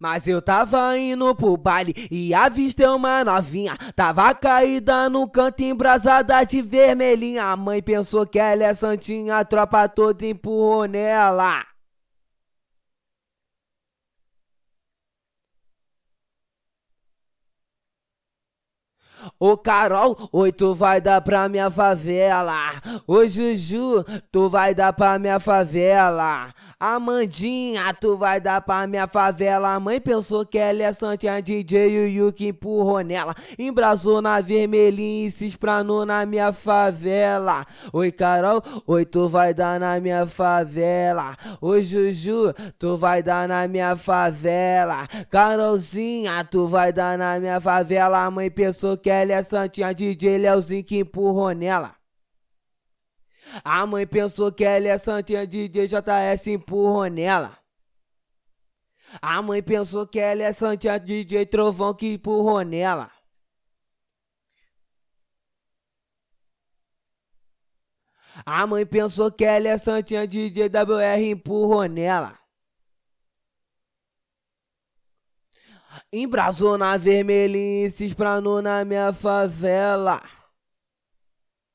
Mas eu tava indo pro baile e avistei uma novinha. Tava caída no canto, embrasada de vermelhinha. A mãe pensou que ela é santinha, a tropa toda empurrou nela. Ô Carol, oi, tu vai dar pra minha favela. Ô Juju, tu vai dar pra minha favela. Amandinha, tu vai dar pra minha favela. A mãe pensou que ela é santinha DJ e o que empurrou nela. Embrasou na vermelhinha e se espranou na minha favela. Oi Carol, oi, tu vai dar na minha favela. Oi Juju, tu vai dar na minha favela. Carolzinha, tu vai dar na minha favela. A mãe pensou que ela é santinha DJ Leozinho que empurrou nela. A mãe pensou que ela é santinha DJ JS empurrou nela. A mãe pensou que ela é santinha DJ Trovão que empurrou nela. A mãe pensou que ela é santinha DJ WR empurrou nela. Embrasou na vermelhinha e se espranou na minha favela.